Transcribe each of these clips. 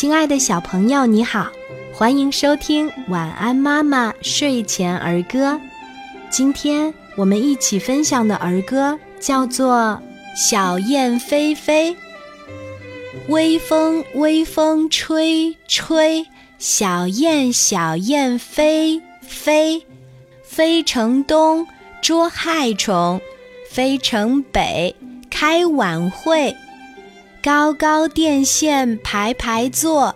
亲爱的小朋友，你好，欢迎收听《晚安妈妈睡前儿歌》。今天我们一起分享的儿歌叫做《小燕飞飞》。微风，微风吹吹，小燕，小燕飞飞，飞城东捉害虫，飞城北开晚会。高高电线排排坐，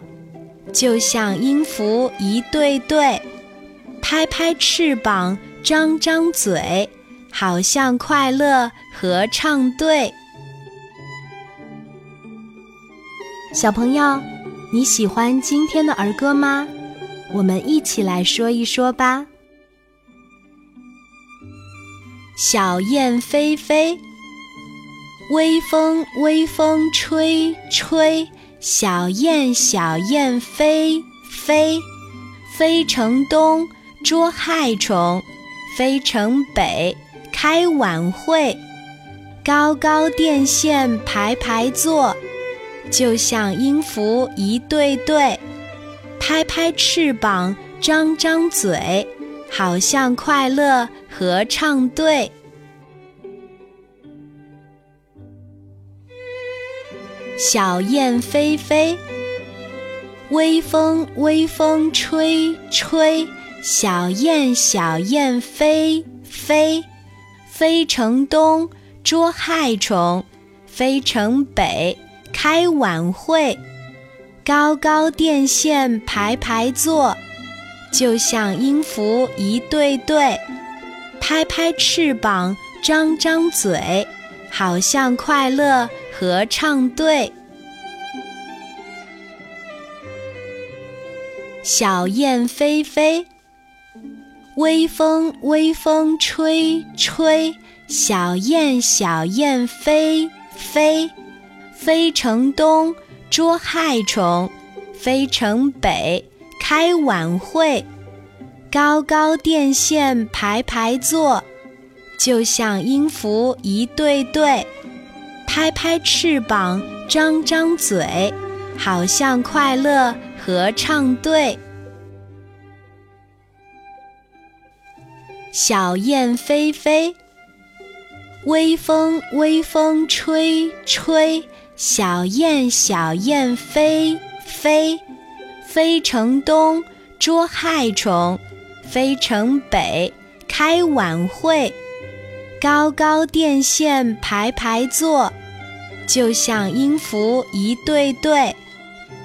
就像音符一对对；拍拍翅膀，张张嘴，好像快乐合唱队。小朋友，你喜欢今天的儿歌吗？我们一起来说一说吧。小燕飞飞。微风，微风吹吹，小燕，小燕飞飞，飞城东捉害虫，飞城北开晚会。高高电线排排坐，就像音符一对对；拍拍翅膀，张张嘴，好像快乐合唱队。小燕飞飞，微风微风吹吹，小燕小燕飞飞，飞城东捉害虫，飞城北开晚会。高高电线排排坐，就像音符一对对；拍拍翅膀，张张嘴，好像快乐。合唱队，小燕飞飞，微风微风吹吹，小燕小燕飞飞，飞城东捉害虫，飞城北开晚会。高高电线排排坐，就像音符一对对。拍拍翅膀，张张嘴，好像快乐合唱队。小燕飞飞，微风微风吹吹，小燕小燕飞飞，飞城东捉害虫，飞城北开晚会。高高电线排排坐。就像音符一对对，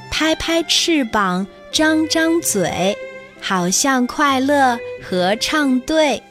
拍拍翅膀，张张嘴，好像快乐合唱队。